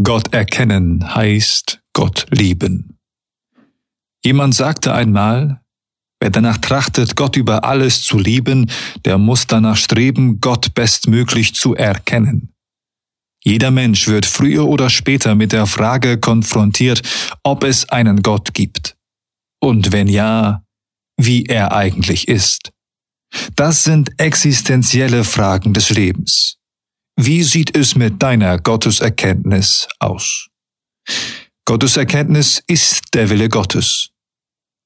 Gott erkennen heißt Gott lieben. Jemand sagte einmal, wer danach trachtet, Gott über alles zu lieben, der muss danach streben, Gott bestmöglich zu erkennen. Jeder Mensch wird früher oder später mit der Frage konfrontiert, ob es einen Gott gibt. Und wenn ja, wie er eigentlich ist. Das sind existenzielle Fragen des Lebens. Wie sieht es mit deiner Gotteserkenntnis aus? Gotteserkenntnis ist der Wille Gottes.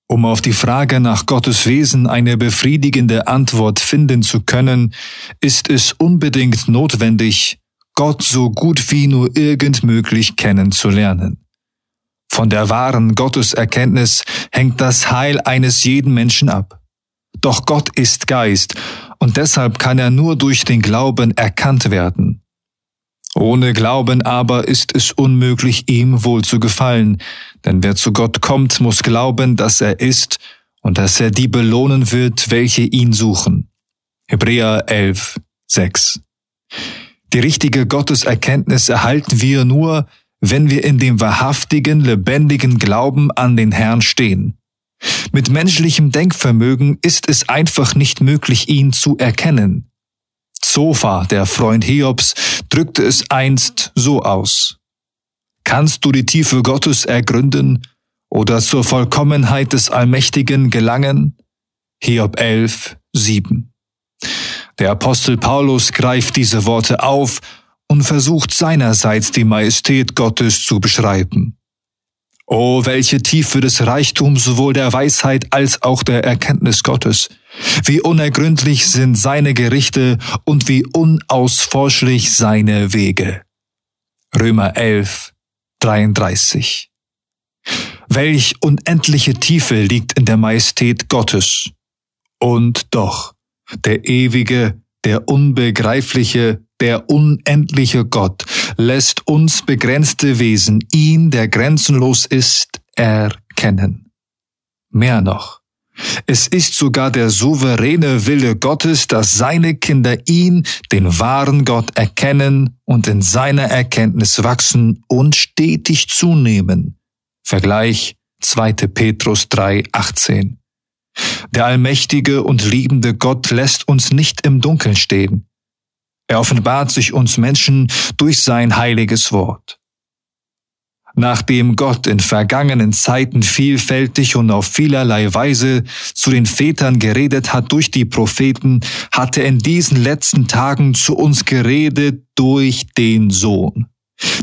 Um auf die Frage nach Gottes Wesen eine befriedigende Antwort finden zu können, ist es unbedingt notwendig, Gott so gut wie nur irgend möglich kennenzulernen. Von der wahren Gotteserkenntnis hängt das Heil eines jeden Menschen ab. Doch Gott ist Geist und deshalb kann er nur durch den Glauben erkannt werden. Ohne Glauben aber ist es unmöglich, ihm wohl zu gefallen, denn wer zu Gott kommt, muss glauben, dass er ist und dass er die belohnen wird, welche ihn suchen. Hebräer 11, 6. Die richtige Gotteserkenntnis erhalten wir nur, wenn wir in dem wahrhaftigen, lebendigen Glauben an den Herrn stehen. Mit menschlichem Denkvermögen ist es einfach nicht möglich, ihn zu erkennen. Zofa, der Freund Hiobs, drückte es einst so aus. Kannst du die Tiefe Gottes ergründen oder zur Vollkommenheit des Allmächtigen gelangen? Hiob 11, 7. Der Apostel Paulus greift diese Worte auf und versucht seinerseits die Majestät Gottes zu beschreiben. Oh, welche Tiefe des Reichtums sowohl der Weisheit als auch der Erkenntnis Gottes. Wie unergründlich sind seine Gerichte und wie unausforschlich seine Wege. Römer 11, 33. Welch unendliche Tiefe liegt in der Majestät Gottes. Und doch, der ewige, der unbegreifliche, der unendliche Gott lässt uns begrenzte Wesen ihn, der grenzenlos ist, erkennen. Mehr noch. Es ist sogar der souveräne Wille Gottes, dass seine Kinder ihn, den wahren Gott, erkennen und in seiner Erkenntnis wachsen und stetig zunehmen. Vergleich 2. Petrus 3, 18. Der allmächtige und liebende Gott lässt uns nicht im Dunkeln stehen. Er offenbart sich uns Menschen durch sein heiliges Wort. Nachdem Gott in vergangenen Zeiten vielfältig und auf vielerlei Weise zu den Vätern geredet hat durch die Propheten, hat er in diesen letzten Tagen zu uns geredet durch den Sohn.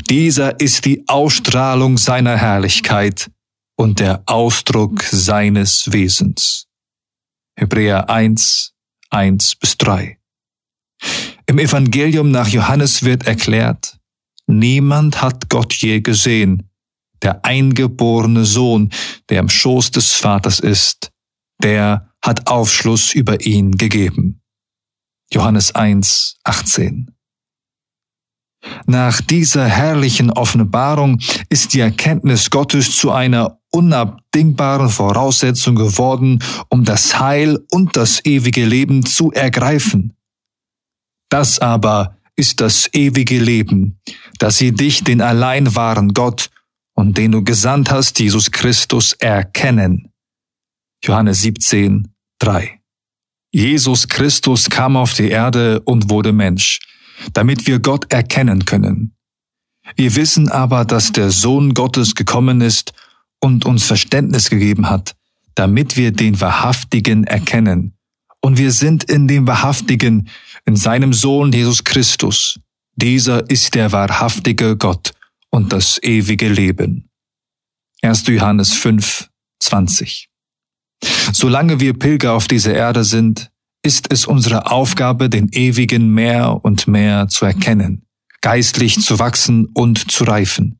Dieser ist die Ausstrahlung seiner Herrlichkeit und der Ausdruck seines Wesens. Hebräer 1, 1 bis 3. Im Evangelium nach Johannes wird erklärt, niemand hat Gott je gesehen, der eingeborene Sohn, der im Schoß des Vaters ist, der hat Aufschluss über ihn gegeben. Johannes 1, 18. Nach dieser herrlichen Offenbarung ist die Erkenntnis Gottes zu einer unabdingbaren Voraussetzung geworden, um das Heil und das ewige Leben zu ergreifen. Das aber ist das ewige Leben, dass sie dich, den allein wahren Gott und den du gesandt hast, Jesus Christus, erkennen. Johannes 17, 3. Jesus Christus kam auf die Erde und wurde Mensch, damit wir Gott erkennen können. Wir wissen aber, dass der Sohn Gottes gekommen ist und uns Verständnis gegeben hat, damit wir den Wahrhaftigen erkennen und wir sind in dem Wahrhaftigen, in seinem Sohn Jesus Christus. Dieser ist der wahrhaftige Gott und das ewige Leben. 1. Johannes 5, 20. Solange wir Pilger auf dieser Erde sind, ist es unsere Aufgabe, den Ewigen mehr und mehr zu erkennen, geistlich zu wachsen und zu reifen.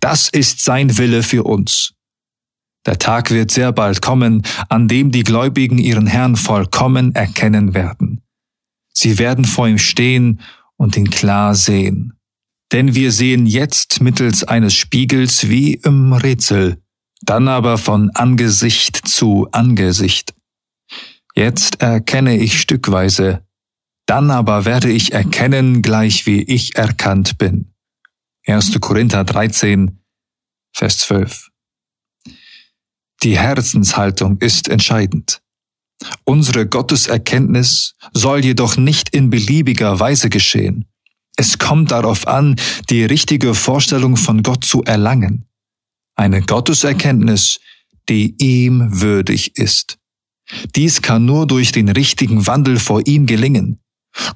Das ist sein Wille für uns. Der Tag wird sehr bald kommen, an dem die Gläubigen ihren Herrn vollkommen erkennen werden. Sie werden vor ihm stehen und ihn klar sehen. Denn wir sehen jetzt mittels eines Spiegels wie im Rätsel, dann aber von Angesicht zu Angesicht. Jetzt erkenne ich stückweise, dann aber werde ich erkennen, gleich wie ich erkannt bin. 1. Korinther 13, Vers 12. Die Herzenshaltung ist entscheidend. Unsere Gotteserkenntnis soll jedoch nicht in beliebiger Weise geschehen. Es kommt darauf an, die richtige Vorstellung von Gott zu erlangen. Eine Gotteserkenntnis, die ihm würdig ist. Dies kann nur durch den richtigen Wandel vor ihm gelingen.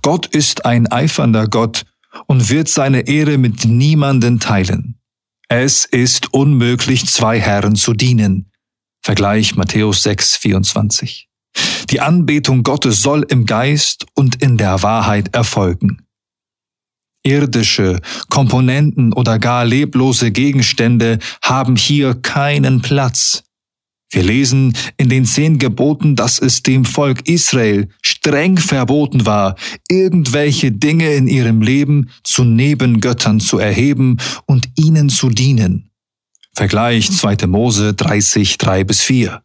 Gott ist ein eifernder Gott und wird seine Ehre mit niemanden teilen. Es ist unmöglich, zwei Herren zu dienen. Vergleich Matthäus 6, 24. Die Anbetung Gottes soll im Geist und in der Wahrheit erfolgen. Irdische Komponenten oder gar leblose Gegenstände haben hier keinen Platz. Wir lesen in den zehn Geboten, dass es dem Volk Israel streng verboten war, irgendwelche Dinge in ihrem Leben zu Nebengöttern zu erheben und ihnen zu dienen. Vergleich 2. Mose 30, 3 bis 4.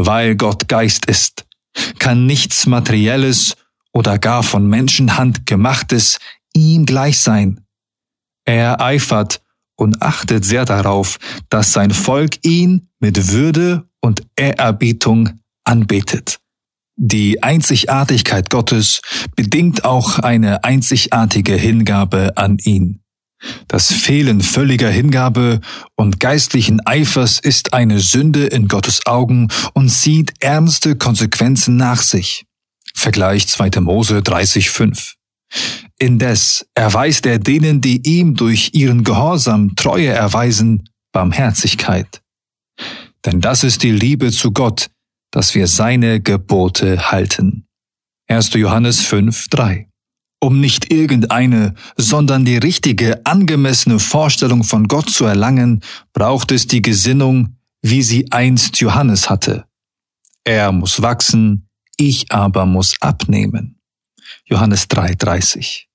Weil Gott Geist ist, kann nichts Materielles oder gar von Menschenhand gemachtes ihm gleich sein. Er eifert und achtet sehr darauf, dass sein Volk ihn mit Würde und Ehrerbietung anbetet. Die Einzigartigkeit Gottes bedingt auch eine einzigartige Hingabe an ihn. Das Fehlen völliger Hingabe und geistlichen Eifers ist eine Sünde in Gottes Augen und zieht ernste Konsequenzen nach sich. Vergleich 2. Mose 30,5. Indes erweist er denen, die ihm durch ihren Gehorsam Treue erweisen, Barmherzigkeit. Denn das ist die Liebe zu Gott, dass wir seine Gebote halten. 1. Johannes 5, 3. Um nicht irgendeine, sondern die richtige, angemessene Vorstellung von Gott zu erlangen, braucht es die Gesinnung, wie sie einst Johannes hatte. Er muss wachsen, ich aber muss abnehmen. Johannes 3, 30.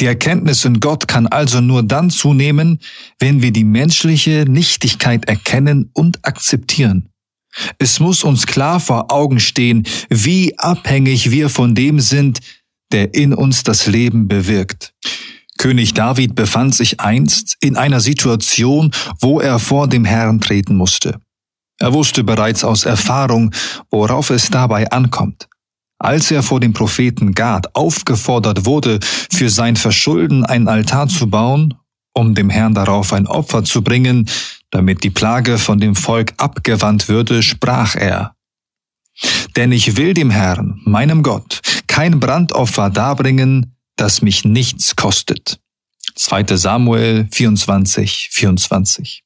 Die Erkenntnis in Gott kann also nur dann zunehmen, wenn wir die menschliche Nichtigkeit erkennen und akzeptieren. Es muss uns klar vor Augen stehen, wie abhängig wir von dem sind, der in uns das Leben bewirkt. König David befand sich einst in einer Situation, wo er vor dem Herrn treten musste. Er wusste bereits aus Erfahrung, worauf es dabei ankommt. Als er vor dem Propheten Gad aufgefordert wurde, für sein Verschulden ein Altar zu bauen, um dem Herrn darauf ein Opfer zu bringen, damit die Plage von dem Volk abgewandt würde, sprach er, Denn ich will dem Herrn, meinem Gott, kein Brandopfer darbringen, das mich nichts kostet. 2. Samuel 24, 24.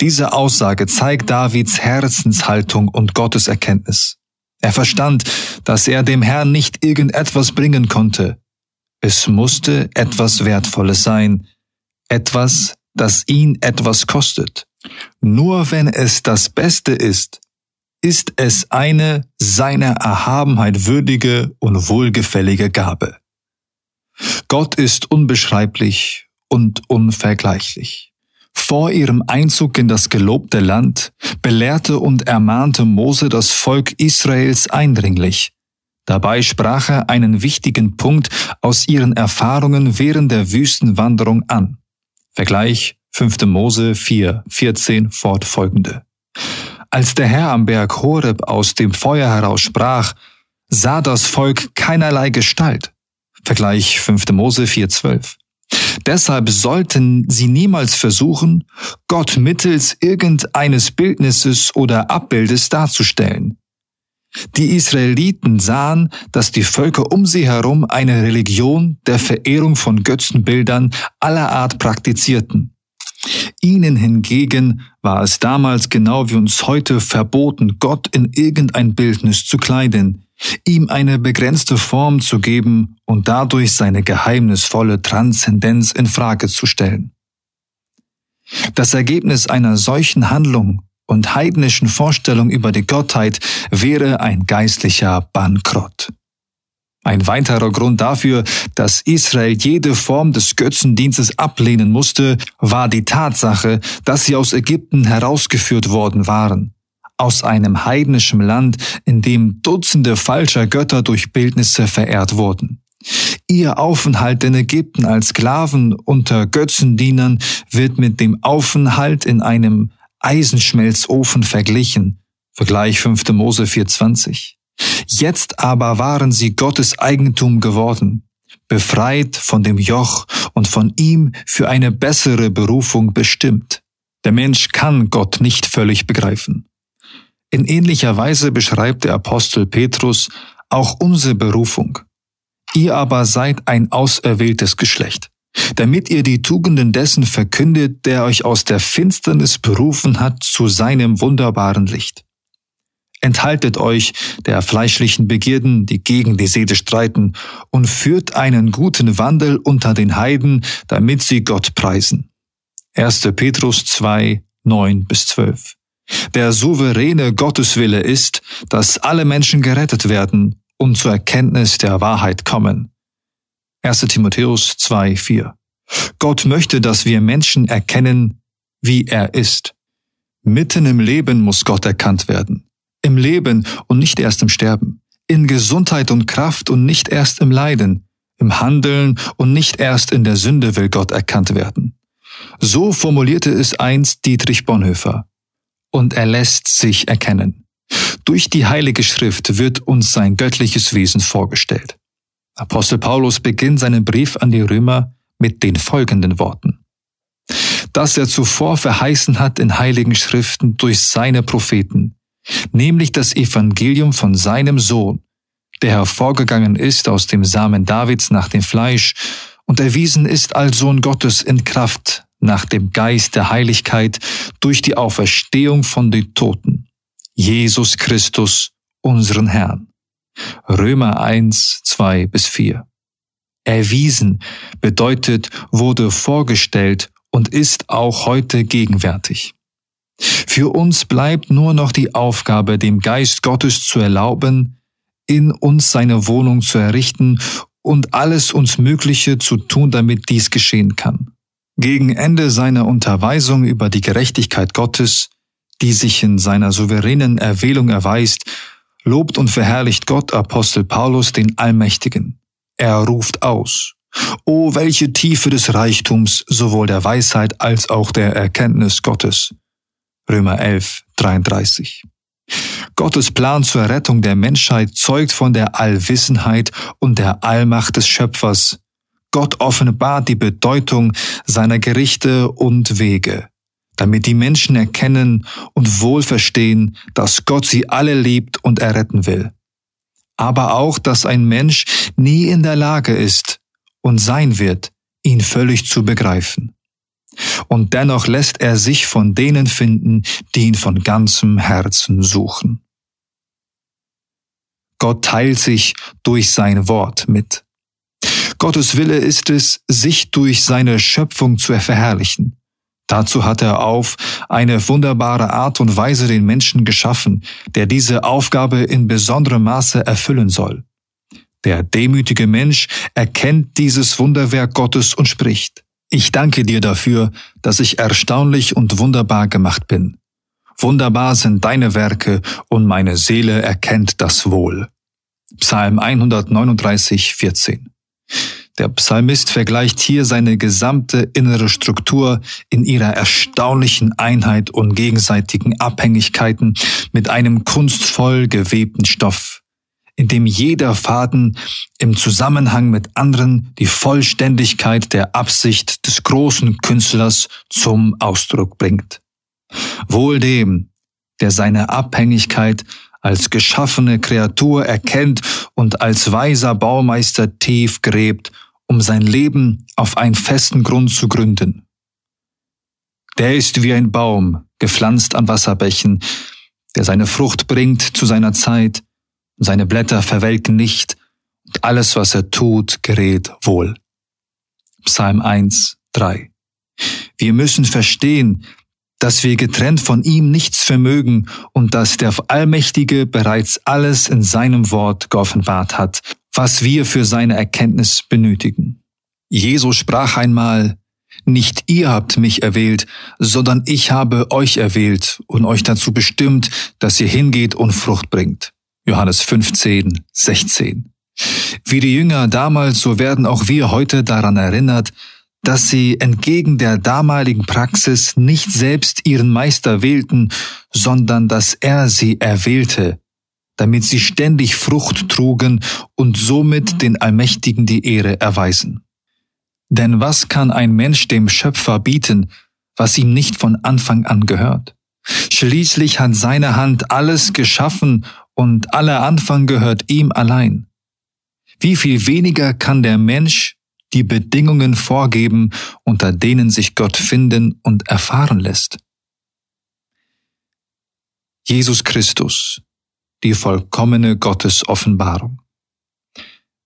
Diese Aussage zeigt Davids Herzenshaltung und Gottes Erkenntnis. Er verstand, dass er dem Herrn nicht irgendetwas bringen konnte. Es musste etwas Wertvolles sein, etwas, das ihn etwas kostet. Nur wenn es das Beste ist, ist es eine seiner Erhabenheit würdige und wohlgefällige Gabe. Gott ist unbeschreiblich und unvergleichlich. Vor ihrem Einzug in das gelobte Land belehrte und ermahnte Mose das Volk Israels eindringlich. Dabei sprach er einen wichtigen Punkt aus ihren Erfahrungen während der Wüstenwanderung an. Vergleich 5. Mose 4, 14 fortfolgende. Als der Herr am Berg Horeb aus dem Feuer heraus sprach, sah das Volk keinerlei Gestalt. Vergleich 5. Mose 4, 12. Deshalb sollten sie niemals versuchen, Gott mittels irgendeines Bildnisses oder Abbildes darzustellen. Die Israeliten sahen, dass die Völker um sie herum eine Religion der Verehrung von Götzenbildern aller Art praktizierten. Ihnen hingegen war es damals genau wie uns heute verboten, Gott in irgendein Bildnis zu kleiden, ihm eine begrenzte Form zu geben und dadurch seine geheimnisvolle Transzendenz in Frage zu stellen. Das Ergebnis einer solchen Handlung und heidnischen Vorstellung über die Gottheit wäre ein geistlicher Bankrott. Ein weiterer Grund dafür, dass Israel jede Form des Götzendienstes ablehnen musste, war die Tatsache, dass sie aus Ägypten herausgeführt worden waren aus einem heidnischen Land, in dem Dutzende falscher Götter durch Bildnisse verehrt wurden. Ihr Aufenthalt in Ägypten als Sklaven unter Götzendienern wird mit dem Aufenthalt in einem Eisenschmelzofen verglichen. Vergleich 5. Mose 4.20. Jetzt aber waren sie Gottes Eigentum geworden, befreit von dem Joch und von ihm für eine bessere Berufung bestimmt. Der Mensch kann Gott nicht völlig begreifen. In ähnlicher Weise beschreibt der Apostel Petrus auch unsere Berufung. Ihr aber seid ein auserwähltes Geschlecht, damit ihr die Tugenden dessen verkündet, der euch aus der Finsternis berufen hat zu seinem wunderbaren Licht. Enthaltet euch der fleischlichen Begierden, die gegen die Seele streiten, und führt einen guten Wandel unter den Heiden, damit sie Gott preisen. 1. Petrus 2, 9 bis 12. Der souveräne Gotteswille ist, dass alle Menschen gerettet werden und zur Erkenntnis der Wahrheit kommen. 1. Timotheus 2, 4. Gott möchte, dass wir Menschen erkennen, wie er ist. Mitten im Leben muss Gott erkannt werden. Im Leben und nicht erst im Sterben. In Gesundheit und Kraft und nicht erst im Leiden. Im Handeln und nicht erst in der Sünde will Gott erkannt werden. So formulierte es einst Dietrich Bonhoeffer. Und er lässt sich erkennen. Durch die Heilige Schrift wird uns sein göttliches Wesen vorgestellt. Apostel Paulus beginnt seinen Brief an die Römer mit den folgenden Worten. Dass er zuvor verheißen hat in heiligen Schriften durch seine Propheten, nämlich das Evangelium von seinem Sohn, der hervorgegangen ist aus dem Samen Davids nach dem Fleisch und erwiesen ist als Sohn Gottes in Kraft nach dem Geist der Heiligkeit durch die Auferstehung von den Toten. Jesus Christus, unseren Herrn. Römer 1, 2 bis 4. Erwiesen bedeutet wurde vorgestellt und ist auch heute gegenwärtig. Für uns bleibt nur noch die Aufgabe, dem Geist Gottes zu erlauben, in uns seine Wohnung zu errichten und alles uns Mögliche zu tun, damit dies geschehen kann. Gegen Ende seiner Unterweisung über die Gerechtigkeit Gottes, die sich in seiner souveränen Erwählung erweist, lobt und verherrlicht Gott Apostel Paulus den Allmächtigen. Er ruft aus. O welche Tiefe des Reichtums sowohl der Weisheit als auch der Erkenntnis Gottes. Römer 11, 33. Gottes Plan zur Rettung der Menschheit zeugt von der Allwissenheit und der Allmacht des Schöpfers. Gott offenbart die Bedeutung seiner Gerichte und Wege, damit die Menschen erkennen und wohl verstehen, dass Gott sie alle liebt und erretten will. Aber auch, dass ein Mensch nie in der Lage ist und sein wird, ihn völlig zu begreifen und dennoch lässt er sich von denen finden, die ihn von ganzem Herzen suchen. Gott teilt sich durch sein Wort mit. Gottes Wille ist es, sich durch seine Schöpfung zu verherrlichen. Dazu hat er auf eine wunderbare Art und Weise den Menschen geschaffen, der diese Aufgabe in besonderem Maße erfüllen soll. Der demütige Mensch erkennt dieses Wunderwerk Gottes und spricht, ich danke dir dafür, dass ich erstaunlich und wunderbar gemacht bin. Wunderbar sind deine Werke und meine Seele erkennt das wohl. Psalm 139, 14. Der Psalmist vergleicht hier seine gesamte innere Struktur in ihrer erstaunlichen Einheit und gegenseitigen Abhängigkeiten mit einem kunstvoll gewebten Stoff in dem jeder Faden im Zusammenhang mit anderen die Vollständigkeit der Absicht des großen Künstlers zum Ausdruck bringt. Wohl dem, der seine Abhängigkeit als geschaffene Kreatur erkennt und als weiser Baumeister tief gräbt, um sein Leben auf einen festen Grund zu gründen. Der ist wie ein Baum, gepflanzt an Wasserbächen, der seine Frucht bringt zu seiner Zeit, seine Blätter verwelken nicht und alles, was er tut, gerät wohl. Psalm 1, 3. Wir müssen verstehen, dass wir getrennt von ihm nichts vermögen und dass der Allmächtige bereits alles in seinem Wort geoffenbart hat, was wir für seine Erkenntnis benötigen. Jesus sprach einmal, nicht ihr habt mich erwählt, sondern ich habe euch erwählt und euch dazu bestimmt, dass ihr hingeht und Frucht bringt. Johannes 15, 16. Wie die Jünger damals, so werden auch wir heute daran erinnert, dass sie entgegen der damaligen Praxis nicht selbst ihren Meister wählten, sondern dass er sie erwählte, damit sie ständig Frucht trugen und somit den Allmächtigen die Ehre erweisen. Denn was kann ein Mensch dem Schöpfer bieten, was ihm nicht von Anfang an gehört? Schließlich hat seine Hand alles geschaffen und aller Anfang gehört ihm allein. Wie viel weniger kann der Mensch die Bedingungen vorgeben, unter denen sich Gott finden und erfahren lässt? Jesus Christus, die vollkommene Gottesoffenbarung.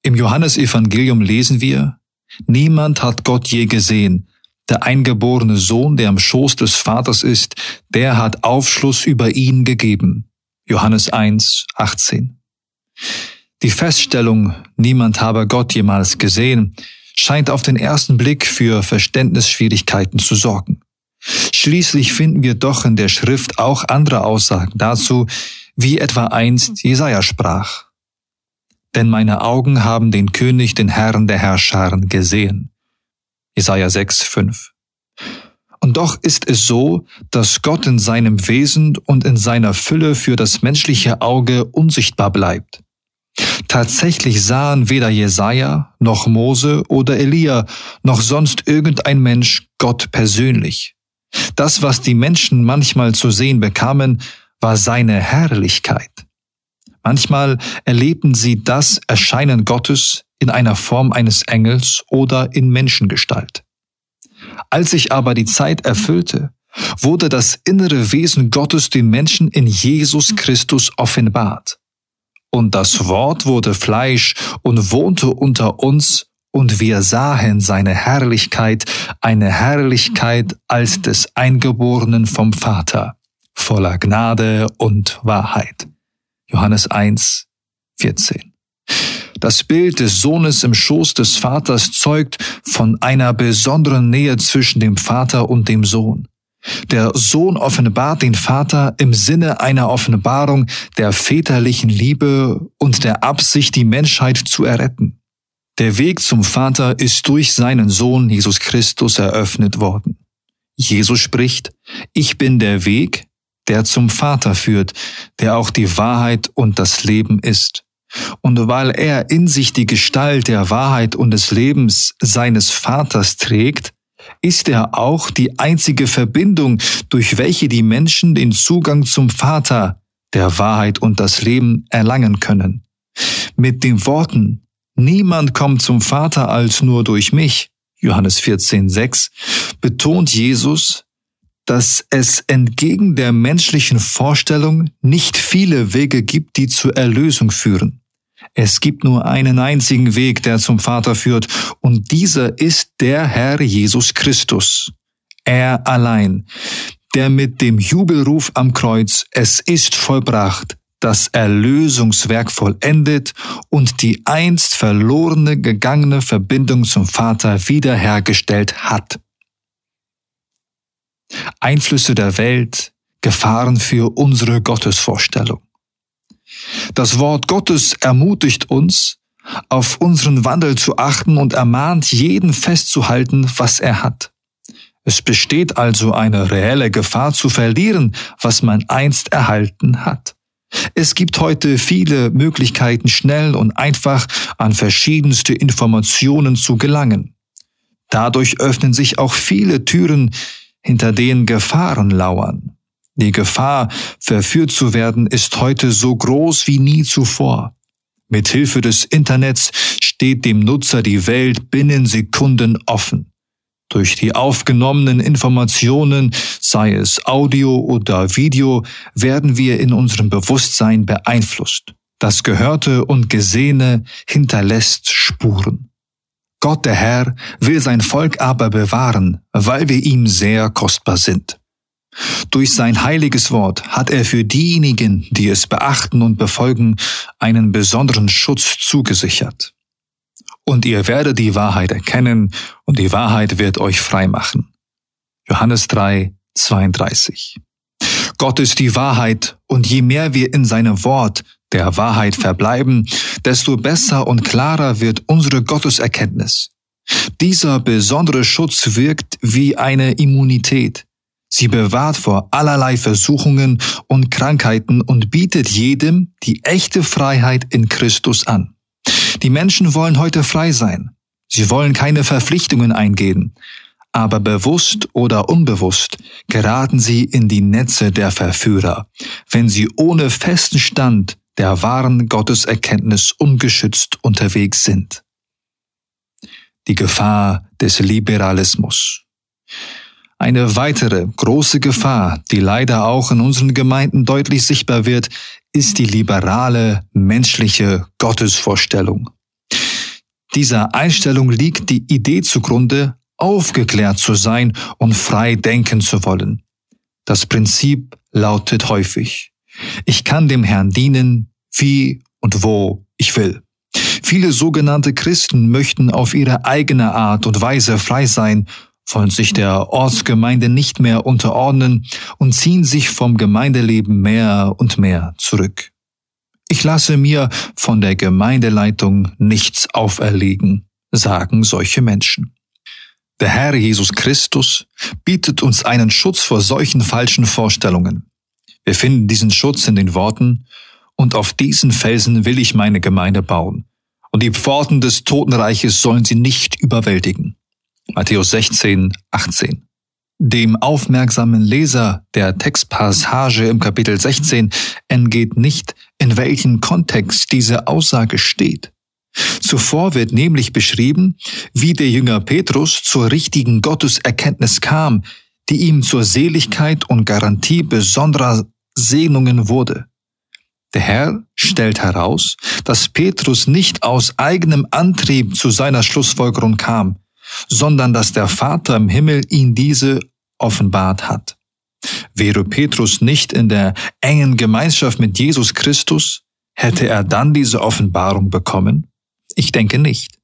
Im Johannesevangelium lesen wir, Niemand hat Gott je gesehen, der eingeborene Sohn, der im Schoß des Vaters ist, der hat Aufschluss über ihn gegeben. Johannes 1, 18. Die Feststellung, niemand habe Gott jemals gesehen, scheint auf den ersten Blick für Verständnisschwierigkeiten zu sorgen. Schließlich finden wir doch in der Schrift auch andere Aussagen dazu, wie etwa einst Jesaja sprach. Denn meine Augen haben den König, den Herrn der Herrscharen gesehen. Jesaja 6, 5. Und doch ist es so, dass Gott in seinem Wesen und in seiner Fülle für das menschliche Auge unsichtbar bleibt. Tatsächlich sahen weder Jesaja, noch Mose oder Elia, noch sonst irgendein Mensch Gott persönlich. Das, was die Menschen manchmal zu sehen bekamen, war seine Herrlichkeit. Manchmal erlebten sie das Erscheinen Gottes in einer Form eines Engels oder in Menschengestalt. Als sich aber die Zeit erfüllte, wurde das innere Wesen Gottes den Menschen in Jesus Christus offenbart. Und das Wort wurde Fleisch und wohnte unter uns, und wir sahen seine Herrlichkeit, eine Herrlichkeit als des Eingeborenen vom Vater, voller Gnade und Wahrheit. Johannes 1, 14. Das Bild des Sohnes im Schoß des Vaters zeugt von einer besonderen Nähe zwischen dem Vater und dem Sohn. Der Sohn offenbart den Vater im Sinne einer Offenbarung der väterlichen Liebe und der Absicht, die Menschheit zu erretten. Der Weg zum Vater ist durch seinen Sohn Jesus Christus eröffnet worden. Jesus spricht, ich bin der Weg, der zum Vater führt, der auch die Wahrheit und das Leben ist. Und weil er in sich die Gestalt der Wahrheit und des Lebens seines Vaters trägt, ist er auch die einzige Verbindung, durch welche die Menschen den Zugang zum Vater, der Wahrheit und das Leben erlangen können. Mit den Worten, niemand kommt zum Vater als nur durch mich, Johannes 14, 6, betont Jesus, dass es entgegen der menschlichen Vorstellung nicht viele Wege gibt, die zur Erlösung führen. Es gibt nur einen einzigen Weg, der zum Vater führt, und dieser ist der Herr Jesus Christus. Er allein, der mit dem Jubelruf am Kreuz, es ist vollbracht, das Erlösungswerk vollendet und die einst verlorene gegangene Verbindung zum Vater wiederhergestellt hat. Einflüsse der Welt, Gefahren für unsere Gottesvorstellung. Das Wort Gottes ermutigt uns, auf unseren Wandel zu achten und ermahnt jeden festzuhalten, was er hat. Es besteht also eine reelle Gefahr zu verlieren, was man einst erhalten hat. Es gibt heute viele Möglichkeiten, schnell und einfach an verschiedenste Informationen zu gelangen. Dadurch öffnen sich auch viele Türen, hinter denen Gefahren lauern. Die Gefahr, verführt zu werden, ist heute so groß wie nie zuvor. Mit Hilfe des Internets steht dem Nutzer die Welt binnen Sekunden offen. Durch die aufgenommenen Informationen, sei es Audio oder Video, werden wir in unserem Bewusstsein beeinflusst. Das Gehörte und Gesehene hinterlässt Spuren. Gott der Herr will sein Volk aber bewahren, weil wir ihm sehr kostbar sind. Durch sein heiliges Wort hat er für diejenigen, die es beachten und befolgen, einen besonderen Schutz zugesichert. Und ihr werdet die Wahrheit erkennen, und die Wahrheit wird euch frei machen. Johannes 3, 32. Gott ist die Wahrheit, und je mehr wir in seinem Wort, der Wahrheit verbleiben, desto besser und klarer wird unsere Gotteserkenntnis. Dieser besondere Schutz wirkt wie eine Immunität. Sie bewahrt vor allerlei Versuchungen und Krankheiten und bietet jedem die echte Freiheit in Christus an. Die Menschen wollen heute frei sein. Sie wollen keine Verpflichtungen eingehen. Aber bewusst oder unbewusst geraten sie in die Netze der Verführer, wenn sie ohne festen Stand der wahren Gotteserkenntnis ungeschützt unterwegs sind. Die Gefahr des Liberalismus. Eine weitere große Gefahr, die leider auch in unseren Gemeinden deutlich sichtbar wird, ist die liberale menschliche Gottesvorstellung. Dieser Einstellung liegt die Idee zugrunde, aufgeklärt zu sein und frei denken zu wollen. Das Prinzip lautet häufig, ich kann dem Herrn dienen, wie und wo ich will. Viele sogenannte Christen möchten auf ihre eigene Art und Weise frei sein, wollen sich der Ortsgemeinde nicht mehr unterordnen und ziehen sich vom Gemeindeleben mehr und mehr zurück. Ich lasse mir von der Gemeindeleitung nichts auferlegen, sagen solche Menschen. Der Herr Jesus Christus bietet uns einen Schutz vor solchen falschen Vorstellungen. Wir finden diesen Schutz in den Worten, und auf diesen Felsen will ich meine Gemeinde bauen, und die Pforten des Totenreiches sollen sie nicht überwältigen. Matthäus 16, 18. Dem aufmerksamen Leser der Textpassage im Kapitel 16 entgeht nicht, in welchem Kontext diese Aussage steht. Zuvor wird nämlich beschrieben, wie der Jünger Petrus zur richtigen Gotteserkenntnis kam, die ihm zur Seligkeit und Garantie besonderer Segnungen wurde. Der Herr stellt heraus, dass Petrus nicht aus eigenem Antrieb zu seiner Schlussfolgerung kam, sondern dass der Vater im Himmel ihn diese offenbart hat. Wäre Petrus nicht in der engen Gemeinschaft mit Jesus Christus, hätte er dann diese Offenbarung bekommen? Ich denke nicht.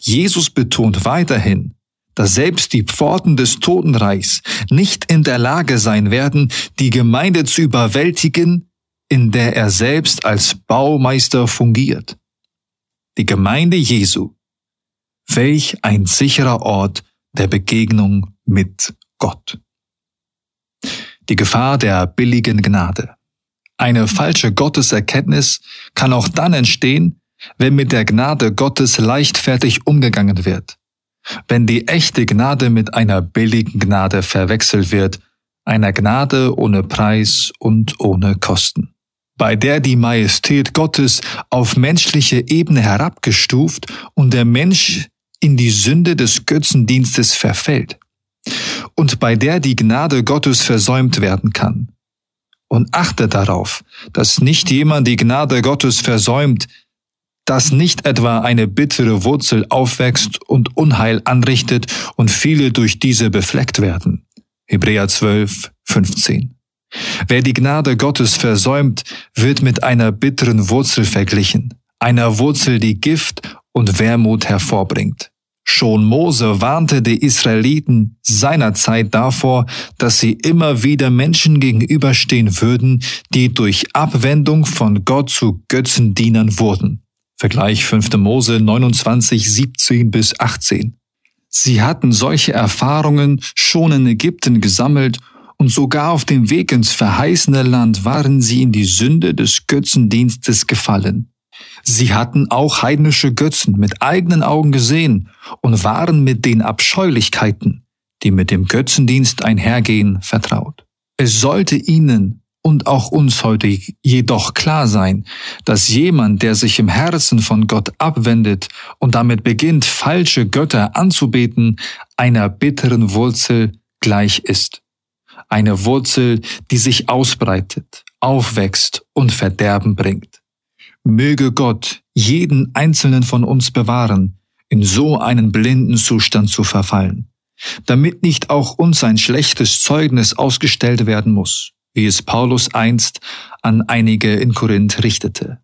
Jesus betont weiterhin, dass selbst die Pforten des Totenreichs nicht in der Lage sein werden, die Gemeinde zu überwältigen, in der er selbst als Baumeister fungiert. Die Gemeinde Jesu, welch ein sicherer Ort der Begegnung mit Gott. Die Gefahr der billigen Gnade. Eine falsche Gotteserkenntnis kann auch dann entstehen, wenn mit der Gnade Gottes leichtfertig umgegangen wird, wenn die echte Gnade mit einer billigen Gnade verwechselt wird, einer Gnade ohne Preis und ohne Kosten, bei der die Majestät Gottes auf menschliche Ebene herabgestuft und der Mensch in die Sünde des Götzendienstes verfällt und bei der die Gnade Gottes versäumt werden kann. Und achte darauf, dass nicht jemand die Gnade Gottes versäumt, dass nicht etwa eine bittere Wurzel aufwächst und Unheil anrichtet und viele durch diese befleckt werden. Hebräer 12, 15. Wer die Gnade Gottes versäumt, wird mit einer bitteren Wurzel verglichen, einer Wurzel, die Gift und Wermut hervorbringt. Schon Mose warnte die Israeliten seinerzeit davor, dass sie immer wieder Menschen gegenüberstehen würden, die durch Abwendung von Gott zu Götzendienern wurden. Vergleich 5. Mose 29, 17 bis 18. Sie hatten solche Erfahrungen schon in Ägypten gesammelt und sogar auf dem Weg ins verheißene Land waren sie in die Sünde des Götzendienstes gefallen. Sie hatten auch heidnische Götzen mit eigenen Augen gesehen und waren mit den Abscheulichkeiten, die mit dem Götzendienst einhergehen, vertraut. Es sollte ihnen und auch uns heute jedoch klar sein, dass jemand, der sich im Herzen von Gott abwendet und damit beginnt, falsche Götter anzubeten, einer bitteren Wurzel gleich ist. Eine Wurzel, die sich ausbreitet, aufwächst und Verderben bringt. Möge Gott jeden einzelnen von uns bewahren, in so einen blinden Zustand zu verfallen, damit nicht auch uns ein schlechtes Zeugnis ausgestellt werden muss, wie es Paulus einst an einige in Korinth richtete.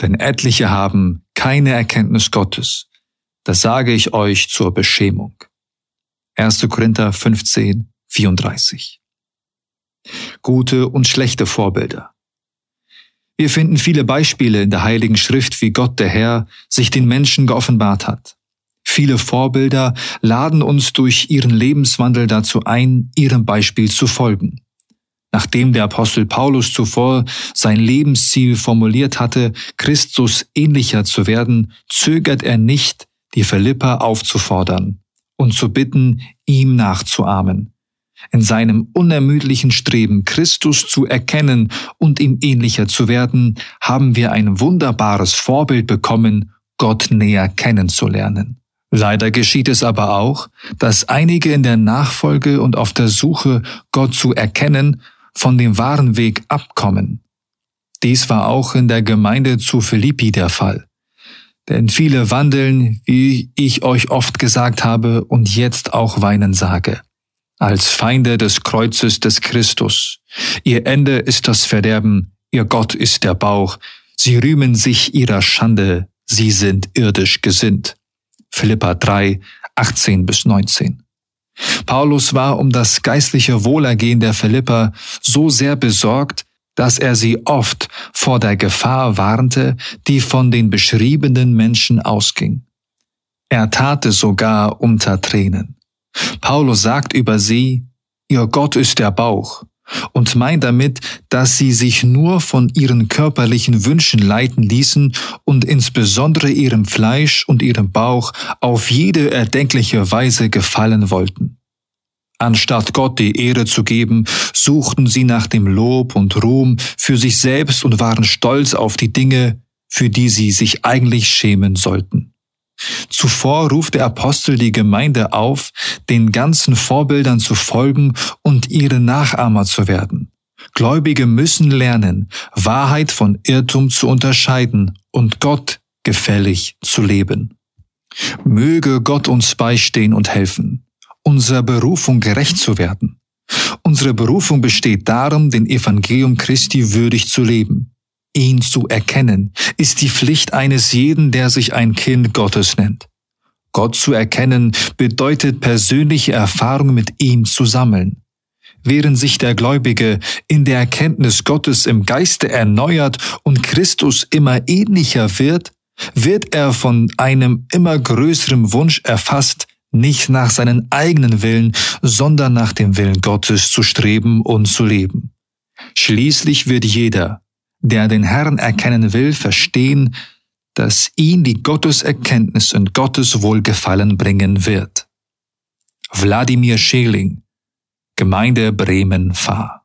Denn etliche haben keine Erkenntnis Gottes, das sage ich euch zur Beschämung. 1. Korinther 15, 34. Gute und schlechte Vorbilder. Wir finden viele Beispiele in der Heiligen Schrift, wie Gott der Herr sich den Menschen geoffenbart hat. Viele Vorbilder laden uns durch ihren Lebenswandel dazu ein, ihrem Beispiel zu folgen. Nachdem der Apostel Paulus zuvor sein Lebensziel formuliert hatte, Christus ähnlicher zu werden, zögert er nicht, die Philipper aufzufordern und zu bitten, ihm nachzuahmen. In seinem unermüdlichen Streben, Christus zu erkennen und ihm ähnlicher zu werden, haben wir ein wunderbares Vorbild bekommen, Gott näher kennenzulernen. Leider geschieht es aber auch, dass einige in der Nachfolge und auf der Suche, Gott zu erkennen, von dem wahren Weg abkommen. Dies war auch in der Gemeinde zu Philippi der Fall. Denn viele wandeln, wie ich euch oft gesagt habe und jetzt auch weinen sage, als Feinde des Kreuzes des Christus. Ihr Ende ist das Verderben, ihr Gott ist der Bauch, sie rühmen sich ihrer Schande, sie sind irdisch gesinnt. Philippa 3, 18 bis 19. Paulus war um das geistliche Wohlergehen der Philipper so sehr besorgt, dass er sie oft vor der Gefahr warnte, die von den beschriebenen Menschen ausging. Er tat es sogar unter Tränen. Paulus sagt über sie, ihr Gott ist der Bauch, und meint damit, dass sie sich nur von ihren körperlichen Wünschen leiten ließen und insbesondere ihrem Fleisch und ihrem Bauch auf jede erdenkliche Weise gefallen wollten. Anstatt Gott die Ehre zu geben, suchten sie nach dem Lob und Ruhm für sich selbst und waren stolz auf die Dinge, für die sie sich eigentlich schämen sollten. Zuvor ruft der Apostel die Gemeinde auf, den ganzen Vorbildern zu folgen und ihre Nachahmer zu werden. Gläubige müssen lernen, Wahrheit von Irrtum zu unterscheiden und Gott gefällig zu leben. Möge Gott uns beistehen und helfen unserer Berufung gerecht zu werden. Unsere Berufung besteht darum, den Evangelium Christi würdig zu leben. Ihn zu erkennen, ist die Pflicht eines jeden, der sich ein Kind Gottes nennt. Gott zu erkennen bedeutet persönliche Erfahrungen mit ihm zu sammeln. Während sich der Gläubige in der Erkenntnis Gottes im Geiste erneuert und Christus immer ähnlicher wird, wird er von einem immer größeren Wunsch erfasst, nicht nach seinen eigenen Willen, sondern nach dem Willen Gottes zu streben und zu leben. Schließlich wird jeder, der den Herrn erkennen will, verstehen, dass ihn die Gotteserkenntnis und Gottes Wohlgefallen bringen wird. Wladimir Scheling, Gemeinde Bremen Fahr